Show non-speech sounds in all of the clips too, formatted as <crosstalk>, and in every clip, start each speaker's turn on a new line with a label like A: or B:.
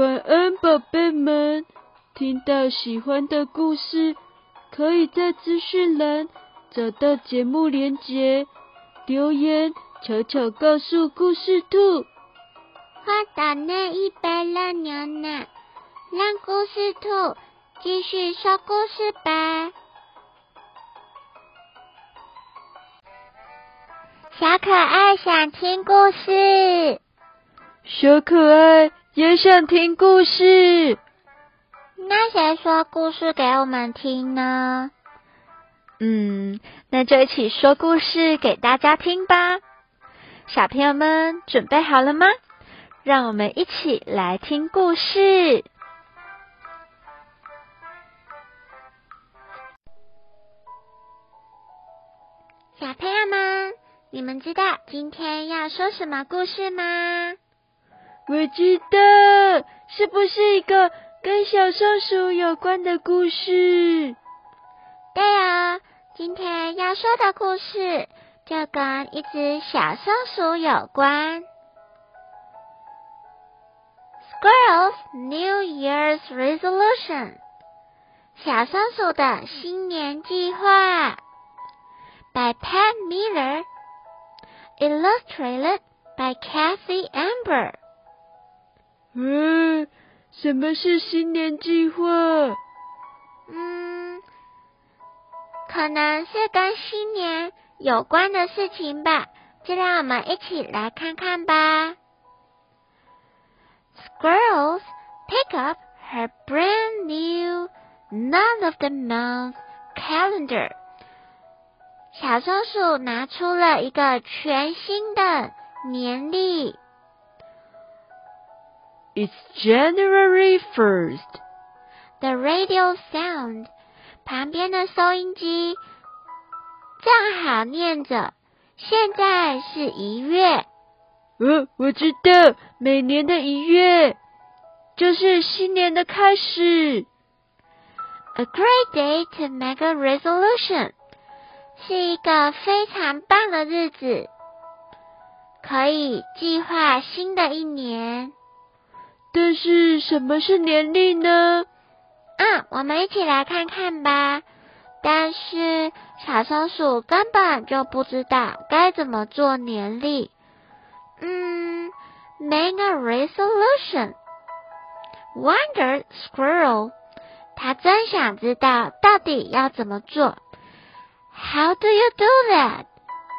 A: 晚安，宝贝们！听到喜欢的故事，可以在资讯栏找到节目连结，留言悄悄告诉故事兔。
B: 我打那一杯热牛奶，让故事兔继续说故事吧。小可爱想听故事，
A: 小可爱。也想听故事，
B: 那谁说故事给我们听呢？
C: 嗯，那就一起说故事给大家听吧。小朋友们准备好了吗？让我们一起来听故事。
B: 小朋友们，你们知道今天要说什么故事吗？
A: 我知道，是不是一个跟小松鼠有关的故事？
B: 对啊，今天要说的故事就跟一只小松鼠有关。Squirrel's New Year's Resolution，小松鼠的新年计划。By Pat Miller，illustrated by Kathy Amber。
A: 嗯，什么是新年计划？
B: 嗯，可能是跟新年有关的事情吧，就让我们一起来看看吧。Squirrels pick up her brand new none of the month calendar。小松鼠拿出了一个全新的年历。
A: It's January first.
B: The radio sound. 旁边的收音机正好念着，现在是一月。
A: 呃，我知道，每年的一月就是新年的开始。
B: A great day to make a resolution. 是一个非常棒的日子，可以计划新的一年。
A: 但是什么是年历呢？
B: 嗯，我们一起来看看吧。但是小松鼠根本就不知道该怎么做年历。嗯，make a resolution. Wonder squirrel，他真想知道到底要怎么做。How do you do that？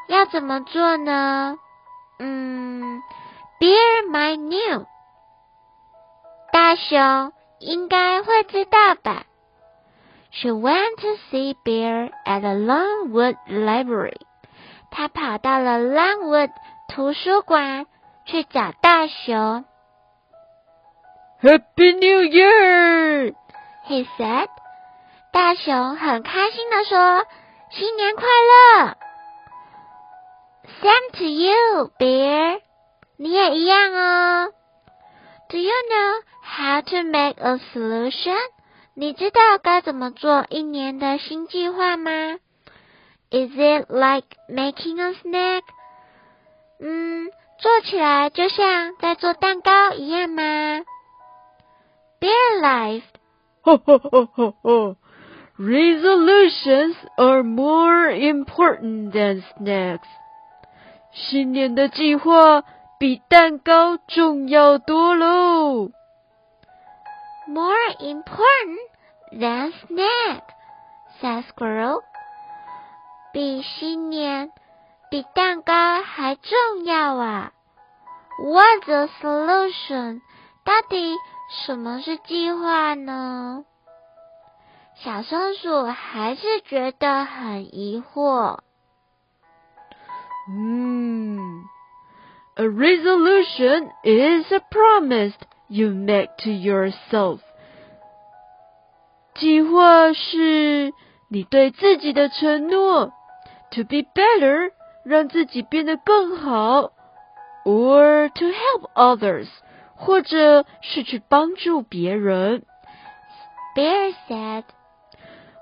B: 要怎么做呢？嗯，Bear my new。大熊应该会知道吧？She went to see Bear at the Longwood Library。她跑到了 Longwood 图书馆去找大熊。
A: Happy New Year！He
B: said。大熊很开心的说：“新年快乐！”Same to you, Bear。你也一样哦。Do you know how to make a solution？你知道该怎么做一年的新计划吗？Is it like making a snack？嗯，做起来就像在做蛋糕一样吗？Bear life。
A: 哈哈哈哈哈！Resolutions are more important than snacks。新年的计划。 比蛋糕重要多喽。
B: More important than snack, said squirrel. 比新年，比蛋糕还重要啊！What's the solution？到底什么是计划呢？小松鼠还是觉得很疑惑。
A: 嗯。A resolution is a promise you make to yourself. 计划是你对自己的承诺。To be better，让自己变得更好；or to help others，或者是去帮助别人。
B: Bear said,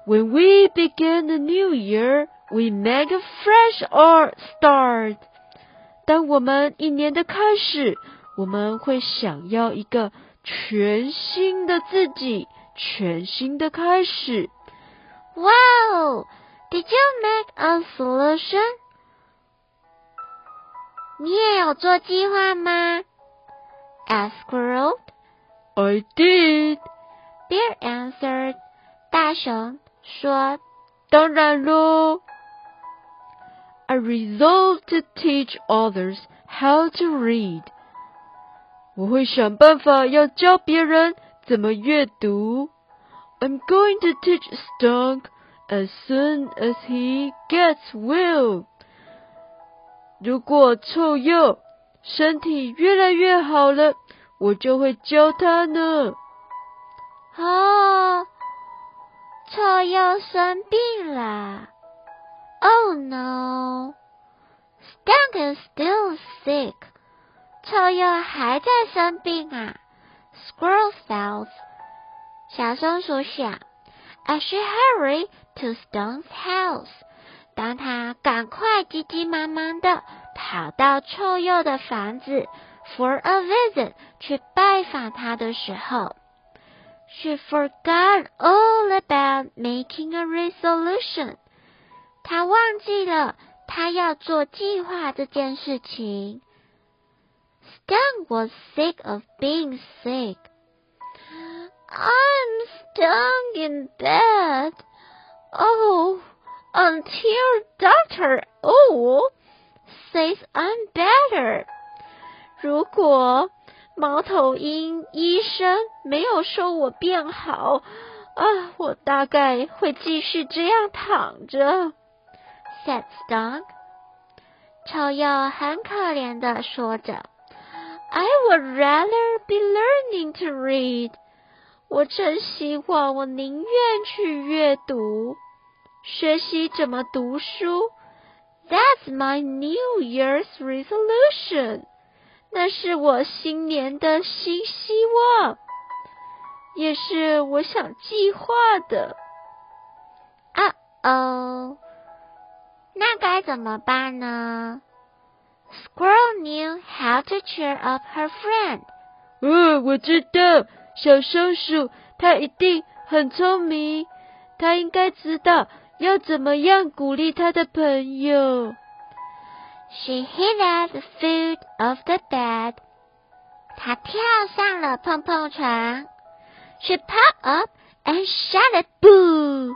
A: "When we begin a new year, we make a fresh start." 当我们一年的开始，我们会想要一个全新的自己，全新的开始。
B: Wow! Did you make a solution? 你也有做计划吗？asked Squirrel.
A: I did.
B: Bear answered. 大熊说：“
A: 当然喽。I resolved to teach others how to read. 我会想办法要教别人怎么阅读。I'm going to teach Stunk as soon as he gets well. 如果臭鼬身体越来越好了，我就会教他呢。
B: 哦，臭鼬生病了。 Oh no, Stunk is still sick. 臭鼬还在生病啊。Squirrel felt. 小松鼠想，As she hurried to Stunk's house. 当他赶快急急忙忙的跑到臭鼬的房子，for a visit 去拜访他的时候，she forgot all about making a resolution。 他忘记了他要做计划这件事情。Stung was sick of being sick. I'm stung in bed. Oh until Doctor O says I'm better。如果猫头鹰医生没有说我变好啊，我大概会继续这样躺着。Said Stunk。臭鼬很可怜的说着：“I would rather be learning to read。”我真希望我宁愿去阅读。学习怎么读书，That's my New Year's resolution。那是我新年的新希望，也是我想计划的。啊哦，那该怎么办呢？Squirrel knew how to cheer up her friend。
A: 哦，我知道，小松鼠它一定很聪明，它应该知道。要怎么样鼓励它的朋友
B: ？She hid at the foot of the bed. 她跳上了碰碰床。She popped up and shouted, "Boo!"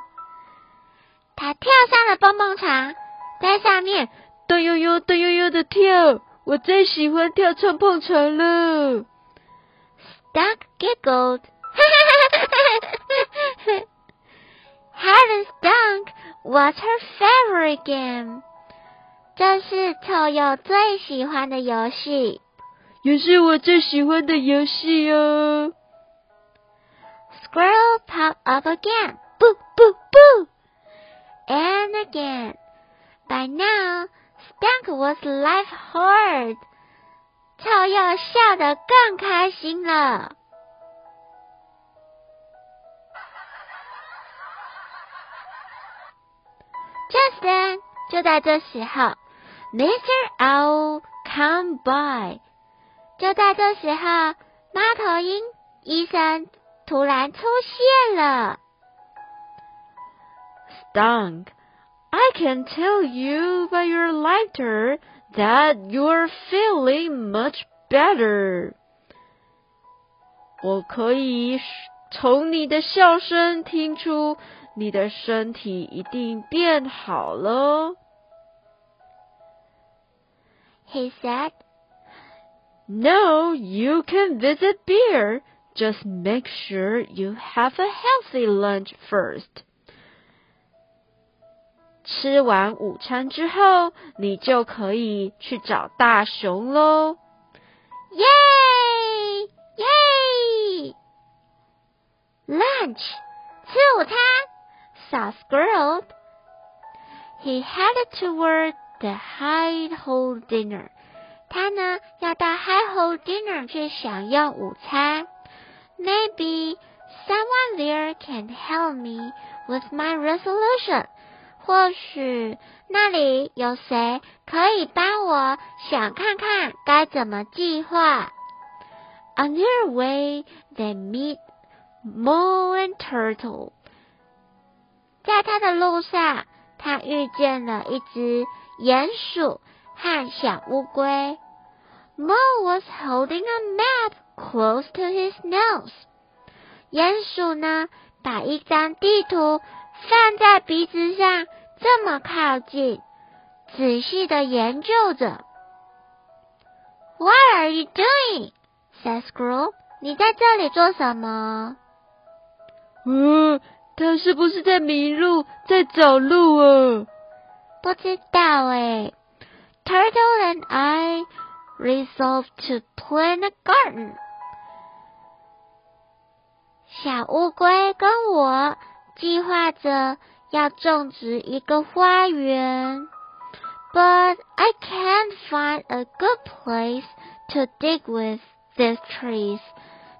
B: 她跳上了蹦蹦床，在下面
A: 咚悠悠、咚悠悠的跳。我最喜欢跳碰碰床了。
B: Stuck giggled. Helen's dunk was her favorite game. 这是臭鼬最喜欢的游戏，
A: 也是我最喜欢的游戏哦。
B: Squirrel popped up again, boo boo boo, and again. By now, Stunk was life hard. 臭鼬笑得更开心了。Just then，就在这时候，Mr. Owl come by。就在这时候，猫头鹰医生突然出现了。
A: Stunk, I can tell you by your laughter that you're feeling much better。我可以从你的笑声听出。你的身体一定变好了。
B: He said,
A: "No, you can visit Bear. Just make sure you have a healthy lunch first." 吃完午餐之后，你就可以去找大熊喽。
B: 耶耶！Lunch，吃午餐。saw Squirrel. He headed toward the High Hole dinner. 他呢要到 High Hole dinner 去享用午餐。Maybe someone there can help me with my resolution. 或许那里有谁可以帮我想看看该怎么计划。On their way, they meet Mole and Turtle. 在他的路上，他遇见了一只鼹鼠和小乌龟。Mole was holding a map close to his nose. 鼹鼠呢，把一张地图放在鼻子上，这么靠近，仔细的研究着。What are you doing? said Squirrel. 你在这里做什么？
A: 嗯，他是不是在迷路，在找路啊？
B: 不知道诶。Turtle and I resolved to plant a garden. 小乌龟跟我计划着要种植一个花园，But I can't find a good place to dig with these trees.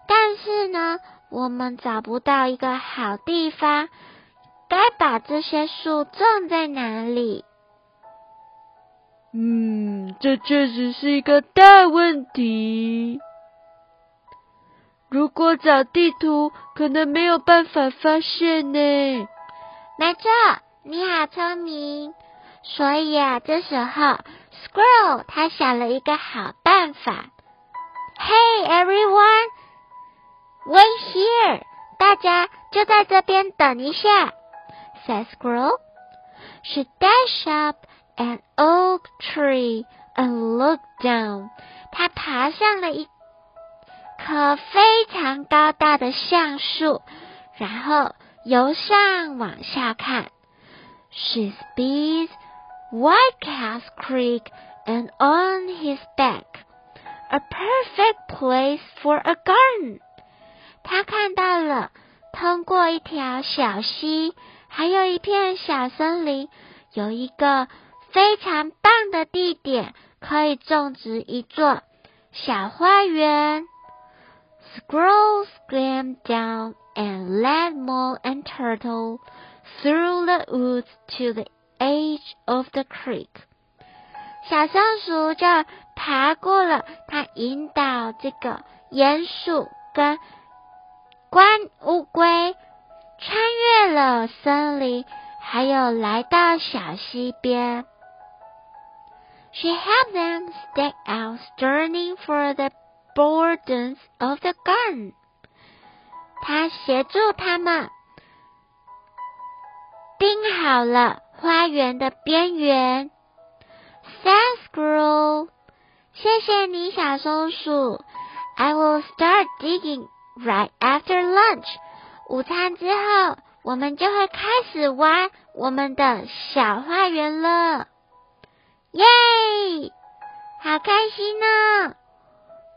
B: 但是呢，我们找不到一个好地方，该把这些树种在哪里？
A: 嗯，这确实是一个大问题。如果找地图，可能没有办法发现呢。
B: 没错，你好聪明。所以啊，这时候，Squirrel 他想了一个好办法。Hey everyone, wait here！大家就在这边等一下。said Squirrel. She dashed up an oak tree and looked down. 她爬上了一棵非常高大的橡树，然后由上往下看。She speeds White Cats Creek and on his back, a perfect place for a garden. 他看到了，通过一条小溪，还有一片小森林，有一个非常棒的地点，可以种植一座小花园。Squirrel scampered down and led Mole and Turtle through the woods to the edge of the creek. 小松鼠就爬过了，它引导这个鼹鼠跟关乌龟穿越了森林，还有来到小溪边。She helped them stake out string for the borders of the garden. 他协助他们钉好了花园的边缘。Thanks, squirrel. 谢谢你，小松鼠。I will start digging right after lunch. 午餐之后，我们就会开始挖我们的小花园了。耶！好开心呢！
A: 哦，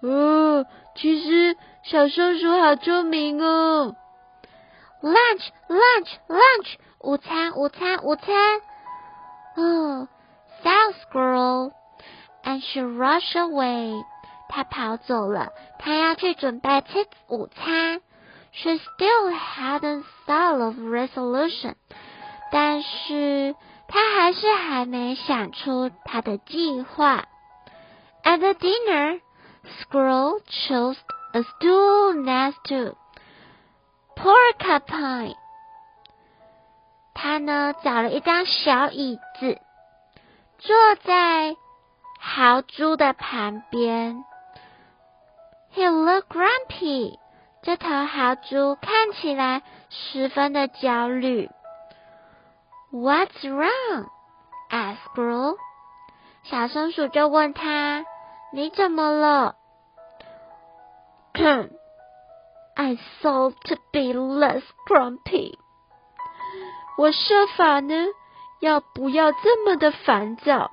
A: 哦其实小松鼠好聪明哦。
B: Lunch, lunch, lunch. 午餐，午餐，午餐。哦 South Girl, and she rushed away. 她跑走了，她要去准备吃午餐。She still hadn't thought of resolution. 但是她还是还没想出她的计划。At the dinner, Squirrel chose a stool next to Porcupine. 他呢找了一张小椅子，坐在豪猪的旁边。He looked grumpy. 这头豪猪看起来十分的焦虑。What's wrong? asked Squirrel. 小松鼠就问他：“你怎么了？” <coughs> I thought to be less grumpy.
A: 我设法呢，要不要这么的烦躁？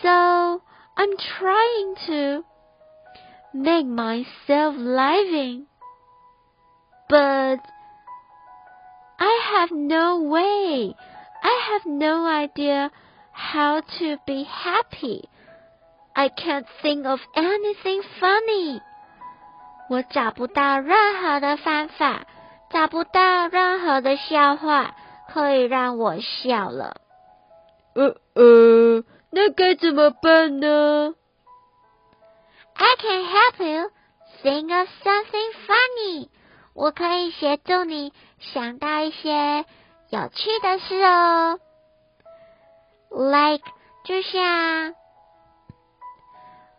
A: So I'm trying to make myself living, but I have no way. I have no idea how to be happy. I can't think of anything funny. 我找不到任何的方法，找不到任何的笑话可以让我笑了。呃呃，那该怎么办呢
B: ？I can help you, think of something funny. 我可以协助你想到一些有趣的事哦。Like 就像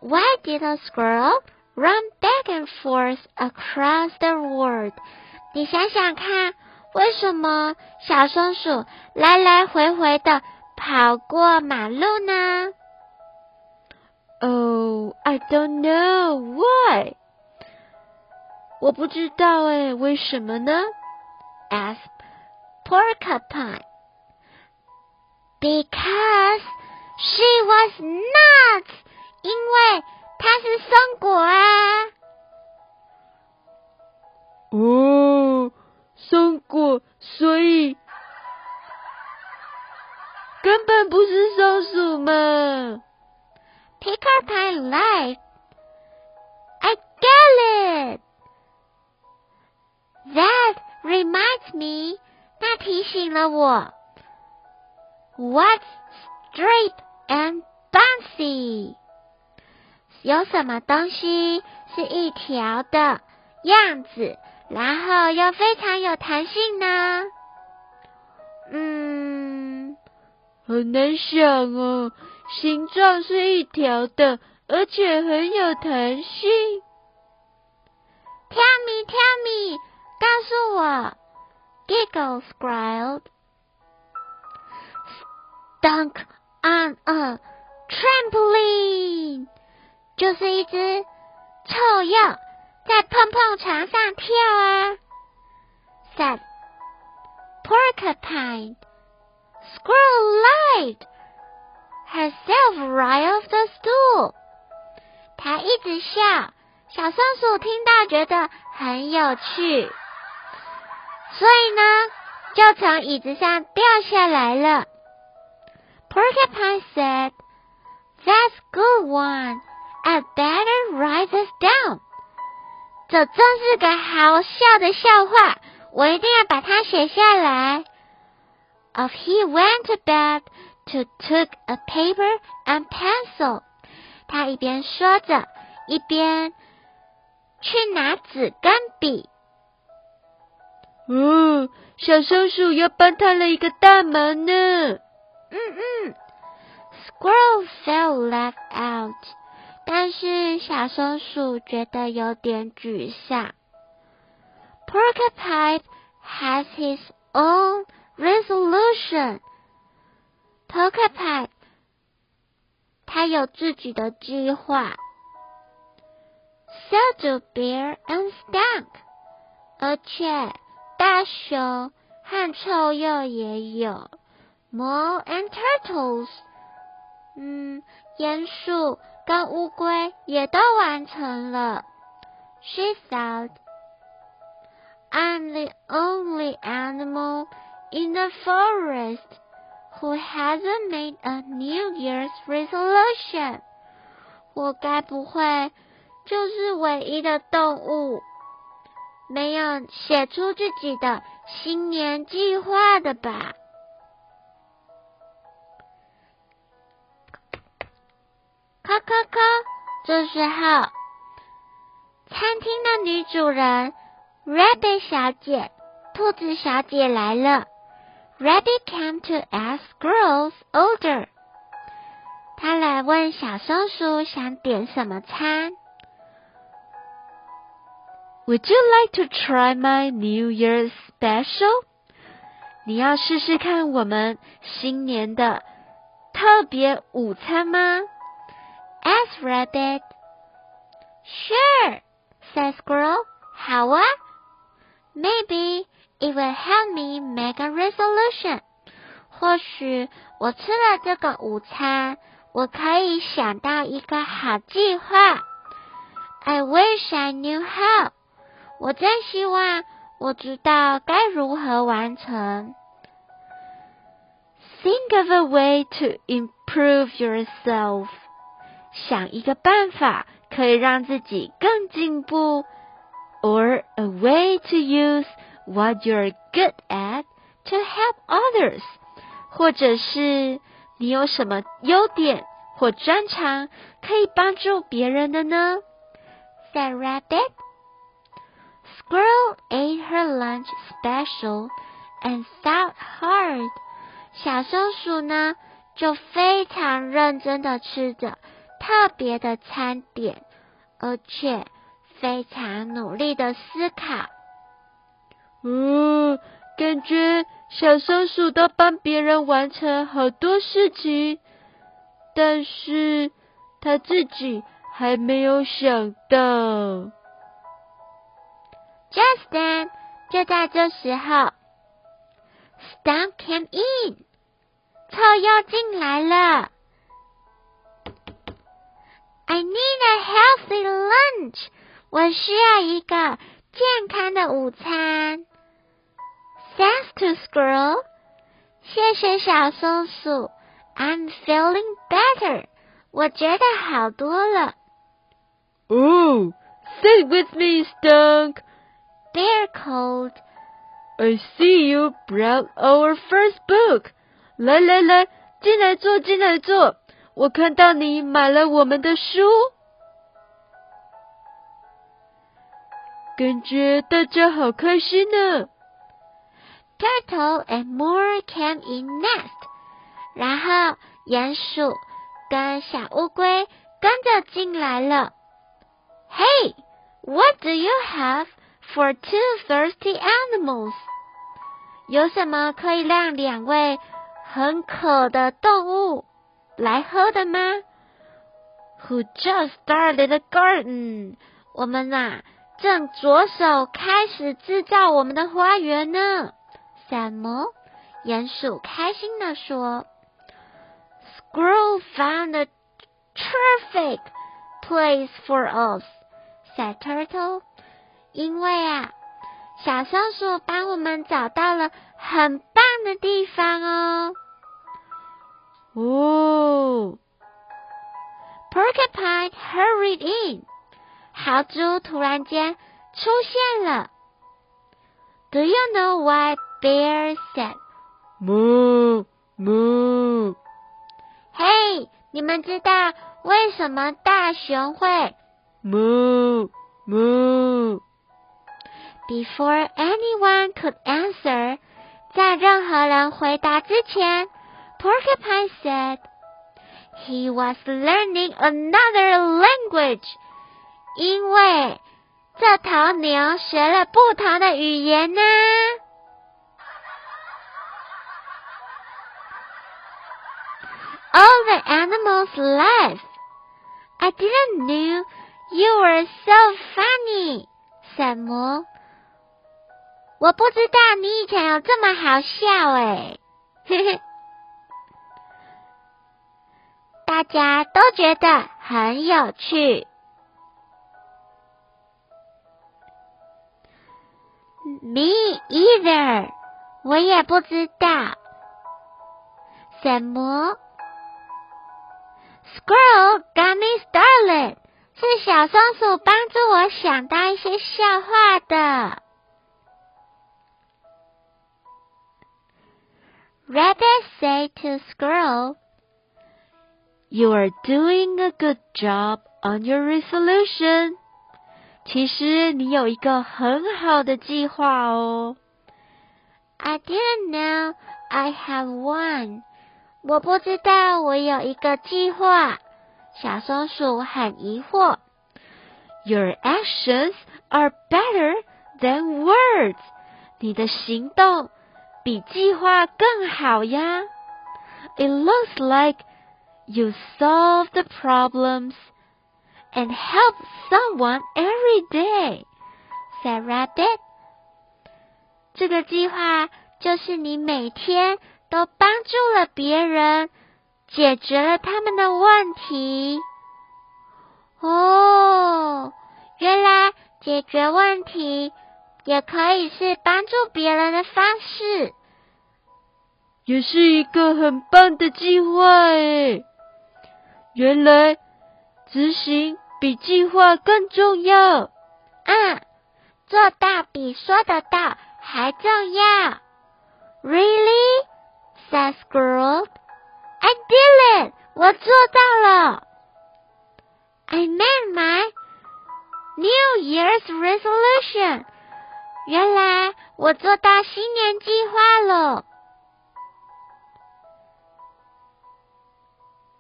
B: Why did a squirrel run back and forth across the world？你想想看，为什么小松鼠来来回回的跑过马路呢
A: ？Oh, I don't know why. 我不知道哎，为什么呢
B: ？asked Porcupine. Because she was nuts. 因为她是松果啊。
A: 哦，松果，所以根本不是松鼠嘛。
B: Porcupine lied. I get it. That reminds me，那提醒了我。What's straight and bouncy？ 有什么东西是一条的样子，然后又非常有弹性呢？嗯，
A: 很难想哦。形状是一条的，而且很有弹性。
B: Tell me, tell me. 告诉我 Giggles growled. Dunk on a trampoline，就是一只臭鼬在碰碰床上跳啊。Said Porcupine. Squirrel lied herself right off the stool. 他一直笑，小松鼠听到觉得很有趣。所以呢，就从椅子上掉下来了。Porcupine said, "That's good one. I better write this down." 这真是个好笑的笑话，我一定要把它写下来。Off he went to bed to took a paper and pencil. 他一边说着，一边去拿纸跟笔。
A: 嗯，小松鼠又帮他了一个大忙呢。嗯
B: 嗯，Squirrel fell left out，但是小松鼠觉得有点沮丧。Porcupine has his own resolution。Porcupine，他有自己的计划。So do bear and skunk，而且。大熊和臭鼬也有，Mole and turtles，嗯，鼹鼠跟乌龟也都完成了。She thought, I'm the only animal in the forest who hasn't made a New Year's resolution。我该不会就是唯一的动物？没有写出自己的新年计划的吧？这时候，餐厅的女主人 Rabbit 小姐、兔子小姐来了。Rabbit came to ask girls order。她来问小松鼠想点什么餐。
A: Would you like to try my New Year's special？你要试试看我们新年的特别午餐吗
B: ？Asked Rabbit. Sure, said Squirrel. 好啊。Maybe it will help me make a resolution. 或许我吃了这个午餐，我可以想到一个好计划。I wish I knew how. 我真希望我知道该如何完成。
A: Think of a way to improve yourself。 想一个办法可以让自己更进步，or a way to use what you're good at to help others。或者是你有什么优点或专长可以帮助别人的呢
B: ？said Rabbit. Squirrel ate her lunch special and thought hard. 小松鼠呢，就非常认真的吃着特别的餐点，而且非常努力的思考。
A: 哦，感觉小松鼠都帮别人完成好多事情，但是他自己还没有想到。
B: Just then，就在这时候，Stump came in，臭鼬进来了。I need a healthy lunch，我需要一个健康的午餐。Thanks to squirrel，谢谢小松鼠。I'm feeling better，我觉得好多了。
A: Oh, sit with me, Stunk.
B: Bear called.
A: I see you brought our first book. 来来来，进来坐，进来坐。 我看到你买了我们的书，感觉大家好开心呢。
B: Turtle and more came in next. 然后鼹鼠跟小乌龟跟着进来了。Hey, what do you have for two thirsty animals? 有什么可以让两位很渴的动物来喝的吗？Who just started a garden? 我们呐、正着手开始制造我们的花园呢。什么？鼹鼠开心地说：“Squirrel found a terrific place for us,” said Turtle. 因为啊，小松鼠帮我们找到了很棒的地方哦。
A: 哦
B: ，Porcupine hurried in. 豪猪突然间出现了。Do you know why Bear said?
A: 哞哞，
B: 嘿，你们知道为什么大熊会
A: 哞哞。
B: ？Before anyone could answer，在任何人回答之前 ，Porcupine said he was learning another language，因为这头牛学了不同的语言呢。All the animals laughed. I didn't know you were so funny, said Mo. 我不知道你以前有这么好笑诶，嘿嘿。 <laughs> 大家都觉得很有趣。Me either，我也不知道。什么？Squirrel got me started，是小松鼠帮助我想到一些笑话的。Rabbit said to Squirrel,
A: You are doing a good job on your resolution. 其实你有一个很好的计划哦。
B: I didn't know I have one. 我不知道我有一个计划。小松鼠很疑惑。
A: Your actions are better than words. 你的行动比计划更好呀。It looks like you solve the problems and help someone every day.
B: said Rabbit. 这个计划就是你每天都帮助了别人，解决了他们的问题。哦，原来解决问题也可以是帮助别人的方式。
A: 也是一个很棒的计划诶。原来执行比计划更重要。
B: 嗯，做到比说得到还重要。Really? said Squirrel. I did it! 我做到了。I made my New Year's resolution。原来我做到新年计划了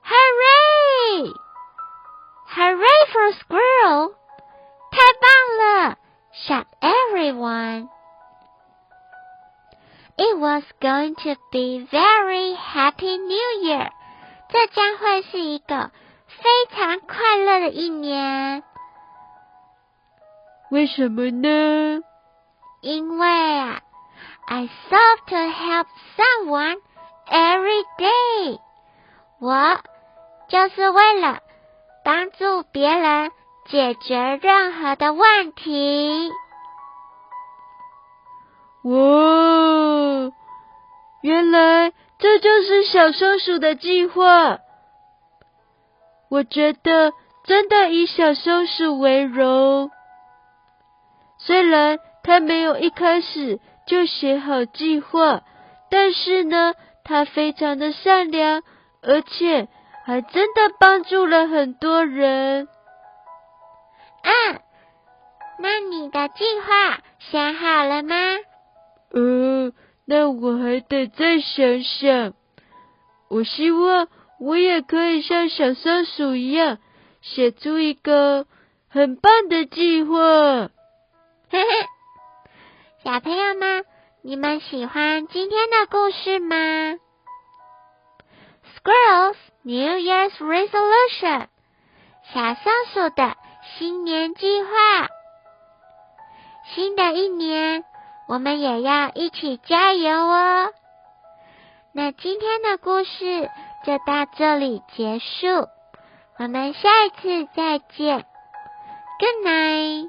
B: ！Hooray! Hooray for squirrel! 太棒了！Shout everyone! It was going to be very happy New Year. 这将会是一个非常快乐的一年。
A: 为什么呢？
B: 因为啊，I thought to help someone every day。我 就是为了帮助别人解决任何的问题。
A: 哇，原来这就是小松鼠的计划。我觉得真的以小松鼠为荣，虽然他没有一开始就写好计划，但是呢，他非常的善良，而且还真的帮助了很多人。
B: 嗯，那你的计划想好了吗？
A: 呃，那我还得再想想。我希望我也可以像小松鼠一样，写出一个很棒的计划。
B: 嘿嘿，小朋友们，你们喜欢今天的故事吗？Squirrels New Year's Resolution，小松鼠的新年计划。新的一年。我们也要一起加油哦！那今天的故事就到这里结束，我们下一次再见，Good night。